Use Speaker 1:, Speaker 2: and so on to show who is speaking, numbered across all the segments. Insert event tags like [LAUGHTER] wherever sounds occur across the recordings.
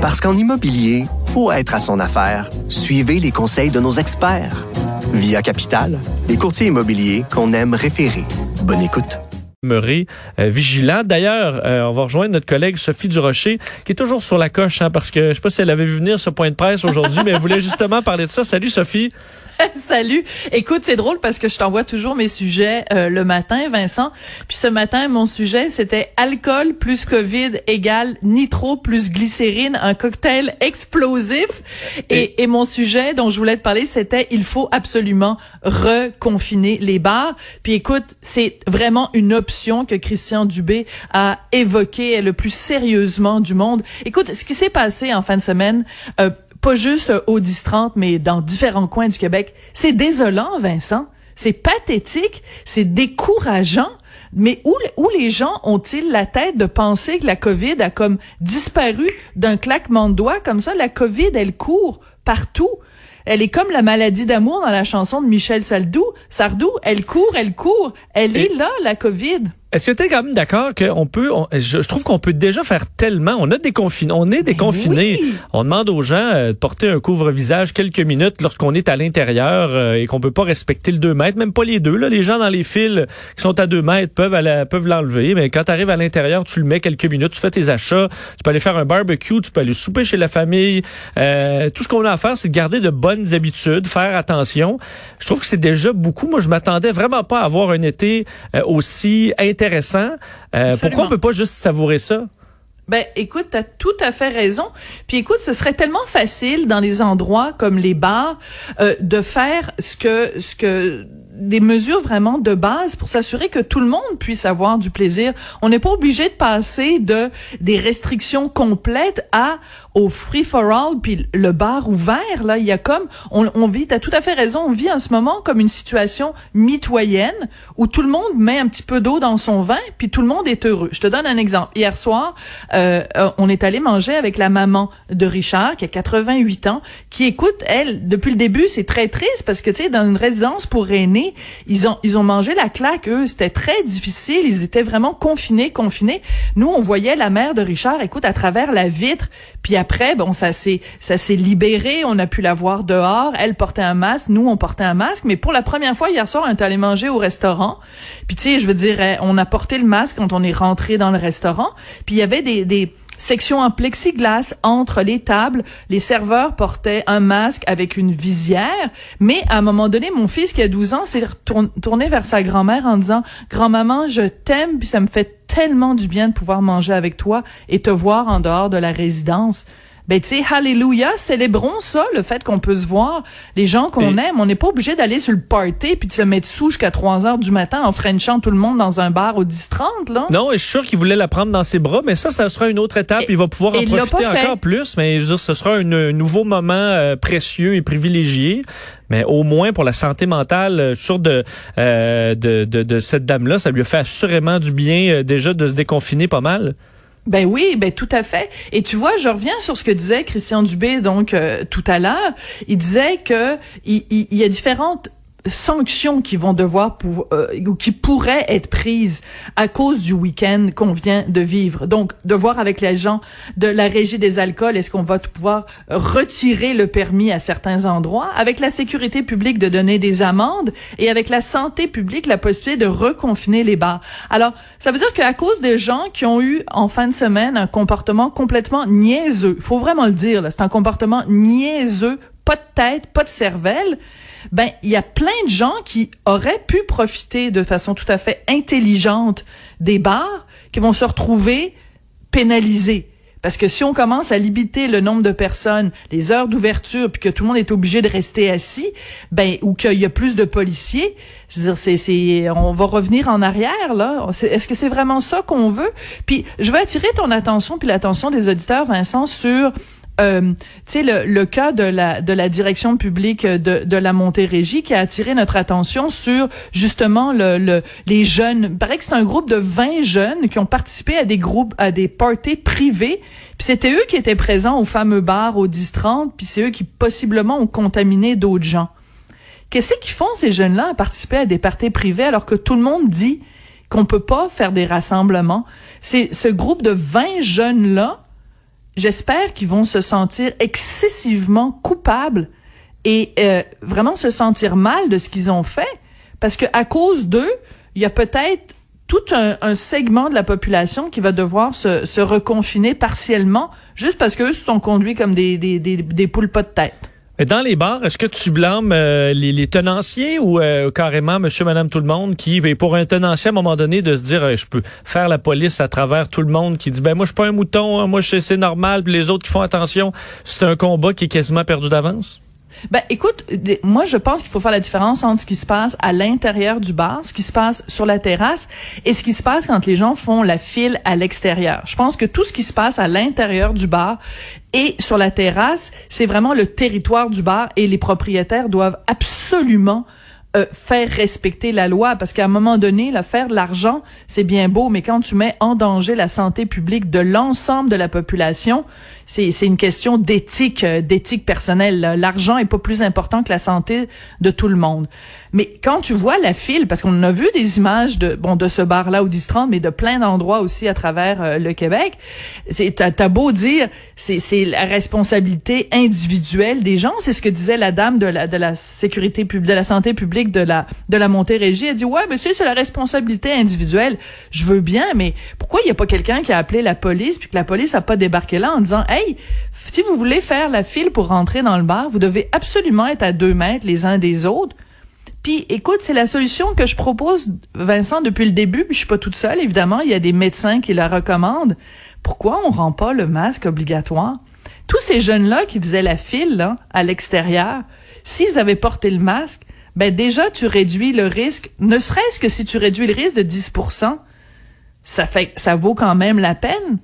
Speaker 1: Parce qu'en immobilier, faut être à son affaire. Suivez les conseils de nos experts. Via Capital, les courtiers immobiliers qu'on aime référer. Bonne écoute.
Speaker 2: Demeurer euh, vigilant. D'ailleurs, euh, on va rejoindre notre collègue Sophie Durocher, qui est toujours sur la coche, hein, parce que je sais pas si elle avait vu venir ce point de presse aujourd'hui, [LAUGHS] mais elle voulait justement parler de ça. Salut Sophie. [LAUGHS]
Speaker 3: Salut. Écoute, c'est drôle parce que je t'envoie toujours mes sujets euh, le matin, Vincent. Puis ce matin, mon sujet, c'était alcool plus Covid égale nitro plus glycérine, un cocktail explosif. Et, et, mon sujet dont je voulais te parler, c'était il faut absolument reconfiner les bars. Puis écoute, c'est vraiment une option que Christian Dubé a évoquée le plus sérieusement du monde. Écoute, ce qui s'est passé en fin de semaine, euh, pas juste au 10-30, mais dans différents coins du Québec. C'est désolant, Vincent. C'est pathétique. C'est décourageant. Mais où, où les gens ont-ils la tête de penser que la COVID a comme disparu d'un claquement de doigts comme ça? La COVID, elle court partout. Elle est comme la maladie d'amour dans la chanson de Michel Sardou. Sardou, elle court, elle court. Elle est là, la COVID.
Speaker 2: Est-ce que tu es quand même d'accord qu'on peut, je, trouve qu'on peut déjà faire tellement, on a déconfiné, on est déconfiné. On demande aux gens euh, de porter un couvre-visage quelques minutes lorsqu'on est à l'intérieur euh, et qu'on peut pas respecter le 2 mètres, même pas les deux. Là, les gens dans les fils qui sont à 2 mètres peuvent, peuvent l'enlever, mais quand tu arrives à l'intérieur, tu le mets quelques minutes, tu fais tes achats, tu peux aller faire un barbecue, tu peux aller souper chez la famille. Euh, tout ce qu'on a à faire, c'est de garder de bonnes habitudes, faire attention. Je trouve que c'est déjà beaucoup. Moi, je m'attendais vraiment pas à avoir un été aussi intense intéressant. Euh, pourquoi on peut pas juste savourer ça?
Speaker 3: Ben, écoute, t'as tout à fait raison. Puis écoute, ce serait tellement facile dans les endroits comme les bars euh, de faire ce que ce que des mesures vraiment de base pour s'assurer que tout le monde puisse avoir du plaisir. On n'est pas obligé de passer de des restrictions complètes à au free for all puis le bar ouvert là, il y a comme on, on vit, t'as tout à fait raison, on vit en ce moment comme une situation mitoyenne où tout le monde met un petit peu d'eau dans son vin puis tout le monde est heureux. Je te donne un exemple. Hier soir, euh, euh on est allé manger avec la maman de Richard qui a 88 ans, qui écoute elle depuis le début, c'est très triste parce que tu sais dans une résidence pour aînés ils ont, ils ont mangé la claque, eux. C'était très difficile. Ils étaient vraiment confinés, confinés. Nous, on voyait la mère de Richard, écoute, à travers la vitre. Puis après, bon, ça s'est, ça s'est libéré. On a pu la voir dehors. Elle portait un masque. Nous, on portait un masque. Mais pour la première fois, hier soir, on est allé manger au restaurant. Puis tu sais, je veux dire, on a porté le masque quand on est rentré dans le restaurant. Puis il y avait des, des section en plexiglas entre les tables. Les serveurs portaient un masque avec une visière. Mais à un moment donné, mon fils qui a 12 ans s'est retourné vers sa grand-mère en disant, grand-maman, je t'aime, ça me fait tellement du bien de pouvoir manger avec toi et te voir en dehors de la résidence ben tu sais, hallelujah, célébrons ça, le fait qu'on peut se voir, les gens qu'on aime. On n'est pas obligé d'aller sur le party puis de se mettre sous jusqu'à 3 heures du matin en frenchant tout le monde dans un bar au 10-30, là.
Speaker 2: Non, et je suis sûr qu'il voulait la prendre dans ses bras, mais ça, ça sera une autre étape. il va pouvoir en profiter encore plus, mais je veux dire, ce sera un, nouveau moment euh, précieux et privilégié. Mais au moins pour la santé mentale, euh, sûr de, euh, de, de, de, cette dame-là, ça lui a fait assurément du bien déjà de se déconfiner pas mal.
Speaker 3: Ben oui, ben tout à fait. Et tu vois, je reviens sur ce que disait Christian Dubé donc euh, tout à l'heure. Il disait que il, il y a différentes sanctions qui vont devoir euh, ou qui pourraient être prises à cause du week-end qu'on vient de vivre. Donc, de voir avec les gens de la régie des alcools, est-ce qu'on va pouvoir retirer le permis à certains endroits, avec la sécurité publique de donner des amendes et avec la santé publique la possibilité de reconfiner les bars. Alors, ça veut dire qu'à cause des gens qui ont eu en fin de semaine un comportement complètement niaiseux, faut vraiment le dire, c'est un comportement niaiseux, pas de tête, pas de cervelle, ben il y a plein de gens qui auraient pu profiter de façon tout à fait intelligente des bars qui vont se retrouver pénalisés. Parce que si on commence à limiter le nombre de personnes, les heures d'ouverture, puis que tout le monde est obligé de rester assis, ben ou qu'il y a plus de policiers, je veux dire, c'est, on va revenir en arrière là. Est-ce que c'est vraiment ça qu'on veut? Puis je veux attirer ton attention puis l'attention des auditeurs, Vincent, sur euh, tu sais, le, le, cas de la, de la direction publique de, de la Montérégie qui a attiré notre attention sur justement le, le, les jeunes. Il paraît que c'est un groupe de 20 jeunes qui ont participé à des groupes, à des parties privées. Puis c'était eux qui étaient présents au fameux bar au 10-30, puis c'est eux qui possiblement ont contaminé d'autres gens. Qu'est-ce qu'ils font ces jeunes-là à participer à des parties privées alors que tout le monde dit qu'on peut pas faire des rassemblements? C'est ce groupe de 20 jeunes-là j'espère qu'ils vont se sentir excessivement coupables et euh, vraiment se sentir mal de ce qu'ils ont fait, parce que à cause d'eux, il y a peut-être tout un, segment de la population qui va devoir se, reconfiner partiellement juste parce qu'eux se sont conduits comme des, des poules pas de tête.
Speaker 2: Dans les bars, est-ce que tu blâmes euh, les, tenanciers ou euh, carrément monsieur, madame, tout le monde qui, ben, pour un tenancier à un moment donné, de se dire, euh, je peux faire la police à travers tout le monde qui dit, ben moi je suis pas un mouton, hein, moi c'est normal, puis les autres qui font attention, c'est un combat qui est quasiment perdu d'avance?
Speaker 3: Ben, écoute, moi, je pense qu'il faut faire la différence entre ce qui se passe à l'intérieur du bar, ce qui se passe sur la terrasse, et ce qui se passe quand les gens font la file à l'extérieur. Je pense que tout ce qui se passe à l'intérieur du bar et sur la terrasse, c'est vraiment le territoire du bar et les propriétaires doivent absolument euh, faire respecter la loi parce qu'à un moment donné, là, faire de l'argent, c'est bien beau, mais quand tu mets en danger la santé publique de l'ensemble de la population, c'est une question d'éthique, euh, d'éthique personnelle. L'argent est pas plus important que la santé de tout le monde. Mais quand tu vois la file, parce qu'on a vu des images de bon de ce bar-là au 10-30, mais de plein d'endroits aussi à travers euh, le Québec, t'as beau dire c'est la responsabilité individuelle des gens. C'est ce que disait la dame de la de la sécurité publique, de la santé publique de la de la Montérégie. Elle dit ouais, monsieur, c'est la responsabilité individuelle. Je veux bien, mais pourquoi il y a pas quelqu'un qui a appelé la police puis que la police a pas débarqué là en disant si vous voulez faire la file pour rentrer dans le bar, vous devez absolument être à deux mètres les uns des autres. Puis, écoute, c'est la solution que je propose, Vincent, depuis le début. Puis je suis pas toute seule, évidemment. Il y a des médecins qui la recommandent. Pourquoi on rend pas le masque obligatoire? Tous ces jeunes-là qui faisaient la file à l'extérieur, s'ils avaient porté le masque, ben déjà tu réduis le risque. Ne serait-ce que si tu réduis le risque de 10 ça fait, ça vaut quand même la peine.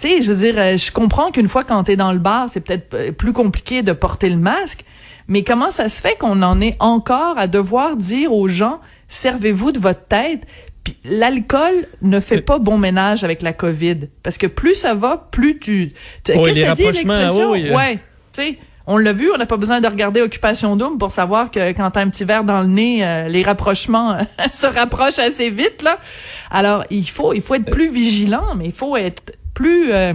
Speaker 3: Tu sais, je veux dire, euh, je comprends qu'une fois quand t'es dans le bar, c'est peut-être euh, plus compliqué de porter le masque, mais comment ça se fait qu'on en est encore à devoir dire aux gens, servez-vous de votre tête? Puis l'alcool ne fait euh. pas bon ménage avec la COVID? Parce que plus ça va, plus tu...
Speaker 2: Oui, les rapprochements, oui.
Speaker 3: Ouais, tu sais... On l'a vu, on n'a pas besoin de regarder Occupation Double pour savoir que quand t'as un petit verre dans le nez, euh, les rapprochements [LAUGHS] se rapprochent assez vite là. Alors il faut il faut être plus vigilant, mais il faut être plus euh,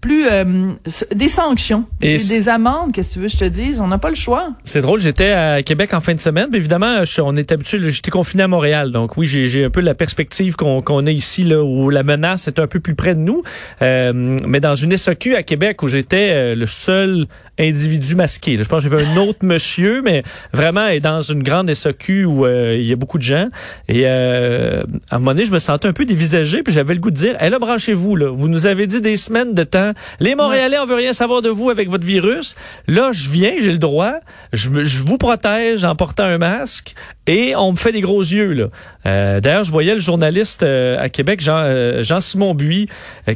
Speaker 3: plus euh, des sanctions, et des, amendes, qu'est-ce que tu veux je te dise, on n'a pas le choix.
Speaker 2: C'est drôle, j'étais à Québec en fin de semaine, évidemment, on est habitué, j'étais confiné à Montréal, donc oui, j'ai un peu la perspective qu'on a ici là où la menace est un peu plus près de nous, euh, mais dans une SAQ à Québec où j'étais euh, le seul individu masqué. Je pense que j'avais un autre monsieur, mais vraiment est dans une grande SAQ où il y a beaucoup de gens. Et à un moment donné, je me sentais un peu dévisagé, puis j'avais le goût de dire, elle là, branchez-vous là. Vous nous avez dit des semaines de temps les Montréalais, on veut rien savoir de vous avec votre virus. Là, je viens, j'ai le droit. Je, vous protège en portant un masque et on me fait des gros yeux. là. Euh, d'ailleurs, je voyais le journaliste euh, à Québec, Jean, euh, Jean-Simon Buis,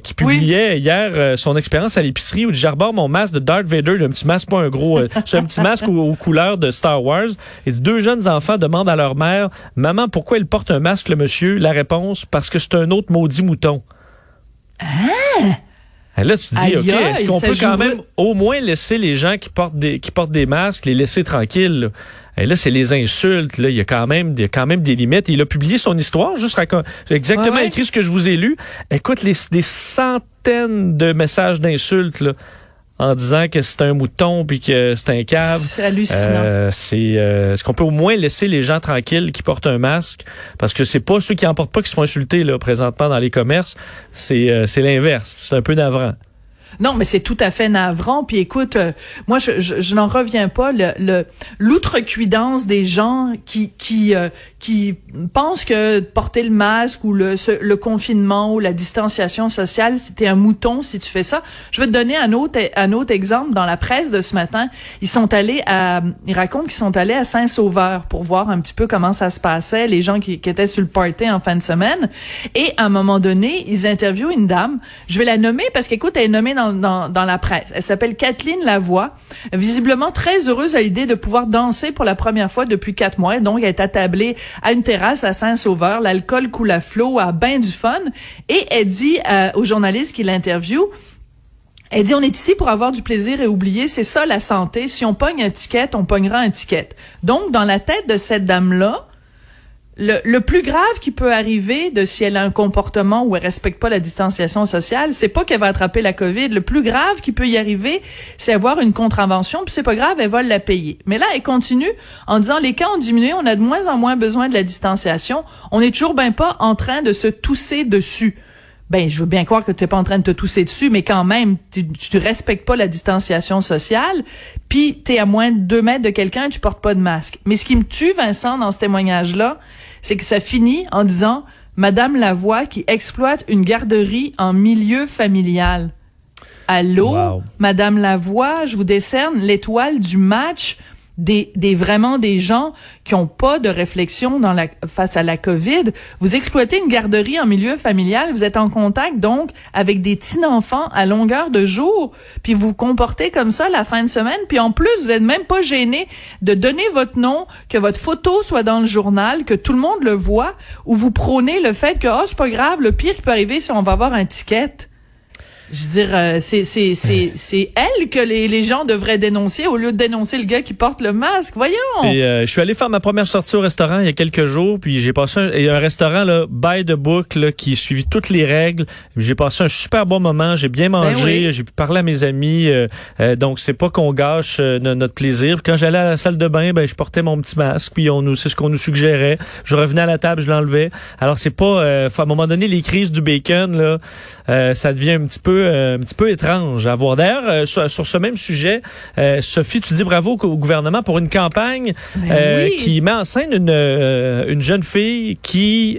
Speaker 2: qui publiait hier son expérience à l'épicerie où j'arbore mon masque de Darth Vader, un petit masque, pas un gros, c'est un petit masque aux, couleurs de Star Wars. Et deux jeunes enfants demandent à leur mère, maman, pourquoi il porte un masque, le monsieur? La réponse, parce que c'est un autre maudit mouton.
Speaker 3: Ah!
Speaker 2: Là, tu te dis, OK, est-ce qu'on peut quand même au moins laisser les gens qui portent des, qui portent des masques, les laisser tranquilles? Là? Et là, c'est les insultes. Là, il y a quand même, il y a quand même des limites. Il a publié son histoire, juste exactement écrit ce que je vous ai lu. Écoute, les, des centaines de messages d'insultes. En disant que c'est un mouton puis que c'est un cave.
Speaker 3: C'est hallucinant. Euh,
Speaker 2: c'est euh, est-ce qu'on peut au moins laisser les gens tranquilles qui portent un masque? Parce que c'est pas ceux qui en portent pas qui se font insulter là présentement dans les commerces, c'est euh, c'est l'inverse, c'est un peu navrant.
Speaker 3: Non, mais c'est tout à fait navrant. Puis écoute, euh, moi, je, je, n'en reviens pas. Le l'outrecuidance des gens qui qui euh, qui pensent que porter le masque ou le le confinement ou la distanciation sociale, c'était un mouton si tu fais ça. Je vais te donner un autre un autre exemple dans la presse de ce matin. Ils sont allés à ils racontent qu'ils sont allés à Saint-Sauveur pour voir un petit peu comment ça se passait, les gens qui, qui étaient sur le party en fin de semaine. Et à un moment donné, ils interviewent une dame. Je vais la nommer parce qu'écoute, elle est nommée dans dans, la presse. Elle s'appelle Kathleen Lavoie, visiblement très heureuse à l'idée de pouvoir danser pour la première fois depuis quatre mois. Donc, elle est attablée à une terrasse à Saint-Sauveur. L'alcool coule à flot, a bien du fun. Et elle dit euh, aux journalistes qui l'interviewent, elle dit, on est ici pour avoir du plaisir et oublier, c'est ça la santé. Si on pogne un ticket, on pognera un ticket. Donc, dans la tête de cette dame-là, le, plus grave qui peut arriver de si elle a un comportement où elle respecte pas la distanciation sociale, c'est pas qu'elle va attraper la COVID. Le plus grave qui peut y arriver, c'est avoir une contravention, puis c'est pas grave, elle va la payer. Mais là, elle continue en disant les cas ont diminué, on a de moins en moins besoin de la distanciation. On est toujours ben pas en train de se tousser dessus. Ben, je veux bien croire que tu n'es pas en train de te tousser dessus, mais quand même, tu, tu respectes pas la distanciation sociale, puis tu es à moins de deux mètres de quelqu'un et tu portes pas de masque. Mais ce qui me tue, Vincent, dans ce témoignage-là, c'est que ça finit en disant Madame Lavoie qui exploite une garderie en milieu familial. Allô, Madame Lavoie, je vous décerne l'étoile du match des, des vraiment des gens qui ont pas de réflexion face à la Covid. Vous exploitez une garderie en milieu familial, vous êtes en contact donc avec des petits enfants à longueur de jour, puis vous vous comportez comme ça la fin de semaine, puis en plus vous êtes même pas gêné de donner votre nom, que votre photo soit dans le journal, que tout le monde le voit, ou vous prônez le fait que oh c'est pas grave, le pire qui peut arriver c'est on va avoir un ticket. Je veux dire, euh, c'est c'est c'est c'est elle que les, les gens devraient dénoncer au lieu de dénoncer le gars qui porte le masque. Voyons.
Speaker 2: Et euh, je suis allé faire ma première sortie au restaurant il y a quelques jours, puis j'ai passé un, un restaurant là by the book là, qui suivit toutes les règles. J'ai passé un super bon moment, j'ai bien ben mangé, j'ai pu parler à mes amis. Euh, donc c'est pas qu'on gâche notre plaisir. Quand j'allais à la salle de bain, ben je portais mon petit masque, puis on nous c'est ce qu'on nous suggérait. Je revenais à la table, je l'enlevais. Alors c'est pas à un moment donné les crises du bacon là, ça devient un petit peu euh, un petit peu étrange à voir. D'ailleurs, euh, sur, ce même sujet, euh, Sophie, tu dis bravo au gouvernement pour une campagne ben qui met en scène une, une jeune fille qui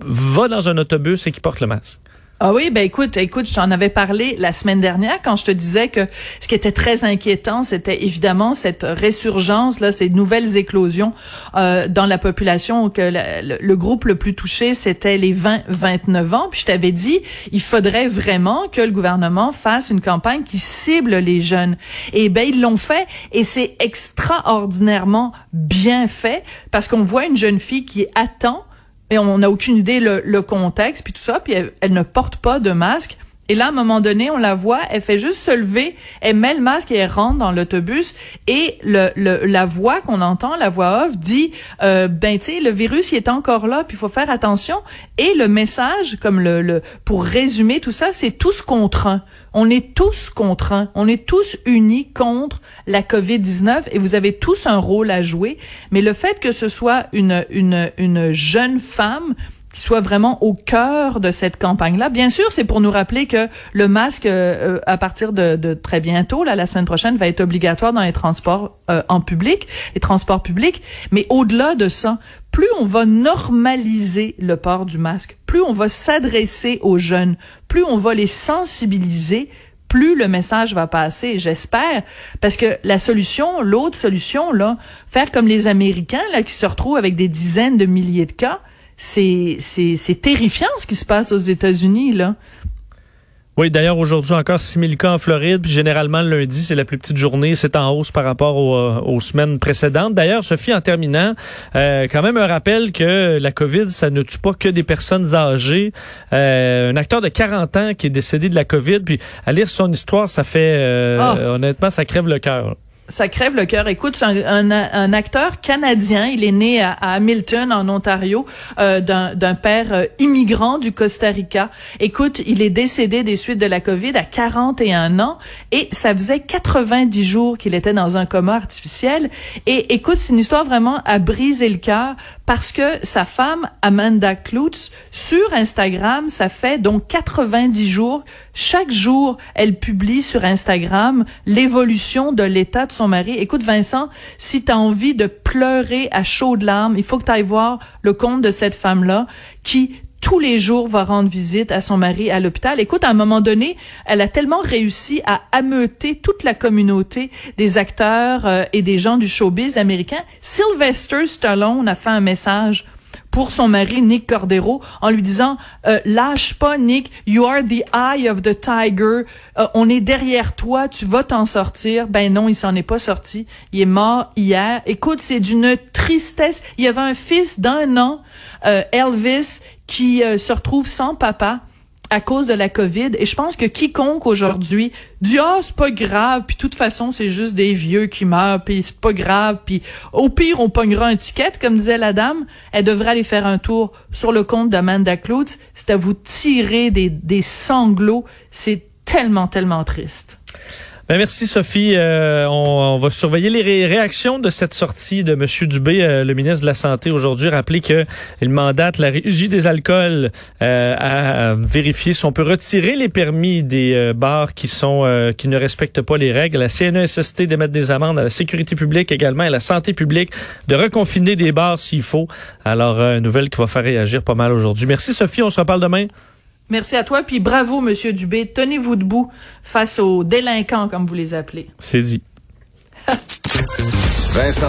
Speaker 2: va dans un autobus et qui porte le masque.
Speaker 3: Ah oui, ben écoute, écoute, j'en avais parlé la semaine dernière quand je te disais que ce qui était très inquiétant, c'était évidemment cette résurgence là, ces nouvelles éclosions euh, dans la population. Que le, groupe le plus touché, c'était les 20-29 ans. Puis je t'avais dit, il faudrait vraiment que le gouvernement fasse une campagne qui cible les jeunes. Et ben ils l'ont fait, et c'est extraordinairement bien fait parce qu'on voit une jeune fille qui attend et on n'a aucune idée le, le, contexte puis tout ça puis elle, ne porte pas de masque. Et là à un moment donné on la voit elle fait juste se lever elle met le masque et elle rentre dans l'autobus. Et le, le, la voix qu'on entend la voix off dit euh, ben tu sais le virus il est encore là puis il faut faire attention. Et le message comme le, le pour résumer tout ça c'est tous contre on est tous contraints, on est tous unis contre la COVID-19 et vous avez tous un rôle à jouer. Mais le fait que ce soit une, une, une jeune femme qui soit vraiment au cœur de cette campagne-là. Bien sûr, c'est pour nous rappeler que le masque, euh, à partir de, de, très bientôt, là, la semaine prochaine, va être obligatoire dans les transports euh, en public, les transports publics. Mais au-delà de ça, plus on va normaliser le port du masque, plus on va s'adresser aux jeunes, plus on va les sensibiliser, plus le message va passer, j'espère, parce que la solution, l'autre solution, là, faire comme les Américains, là, qui se retrouvent avec des dizaines de milliers de cas, c'est, terrifiant ce qui se passe aux États-Unis, là.
Speaker 2: Oui, d'ailleurs, aujourd'hui encore 6 000 cas en Floride, puis généralement le lundi, c'est la plus petite journée, c'est en hausse par rapport euh, aux, semaines précédentes. D'ailleurs, Sophie, en terminant, euh, quand même un rappel que la COVID, ça ne tue pas que des personnes âgées. Euh, un acteur de 40 ans qui est décédé de la COVID, puis à lire son histoire, ça fait, ah! honnêtement, ça crève le cœur
Speaker 3: ça crève le cœur. Écoute, c'est un, un, acteur canadien. Il est né à, Hamilton, en Ontario, euh, d'un père euh, immigrant du Costa Rica. Écoute, il est décédé des suites de la COVID à 41 ans et ça faisait 90 jours qu'il était dans un coma artificiel. Et écoute, c'est une histoire vraiment à briser le cœur parce que sa femme, Amanda Klutz, sur Instagram, ça fait donc 90 jours. Chaque jour, elle publie sur Instagram l'évolution de l'état de son mari. Écoute, Vincent, si tu as envie de pleurer à chaudes larmes, il faut que tu ailles voir le compte de cette femme-là qui tous les jours va rendre visite à son mari à l'hôpital. Écoute, à un moment donné, elle a tellement réussi à ameuter toute la communauté des acteurs euh, et des gens du showbiz américain. Sylvester Stallone a fait un message pour son mari Nick Cordero en lui disant euh, lâche pas Nick you are the eye of the tiger. Euh, on est derrière toi tu vas t'en sortir ben non il s'en est pas sorti. Il est mort hier. Écoute c'est d'une tristesse. Il y avait un fils d'un an euh, Elvis qui se retrouve sans papa à cause de la COVID. Et je pense que quiconque aujourd'hui dit ah c'est pas grave, puis de toute façon c'est juste des vieux qui meurent, puis c'est pas grave, puis au pire on pognera un ticket, comme disait la dame. Elle devrait aller faire un tour sur le compte d'Amanda Cloutz. C'est à vous tirer des, des sanglots. C'est tellement tellement triste.
Speaker 2: Ben merci Sophie. Euh, on, va surveiller les réactions de cette sortie de M. Dubé, euh, le ministre de la Santé aujourd'hui. Rappelez qu'il mandate la régie des alcools euh, à, vérifier si on peut retirer les permis des bars qui sont qui ne respectent pas les règles. La CNESST d'émettre des amendes à la sécurité publique également à la santé publique de reconfiner des bars s'il faut. Alors, une nouvelle qui va faire réagir pas mal aujourd'hui. Merci Sophie. On se reparle demain.
Speaker 3: Merci à toi, puis bravo, Monsieur Dubé. Tenez-vous debout face aux délinquants, comme vous les appelez.
Speaker 2: C'est dit.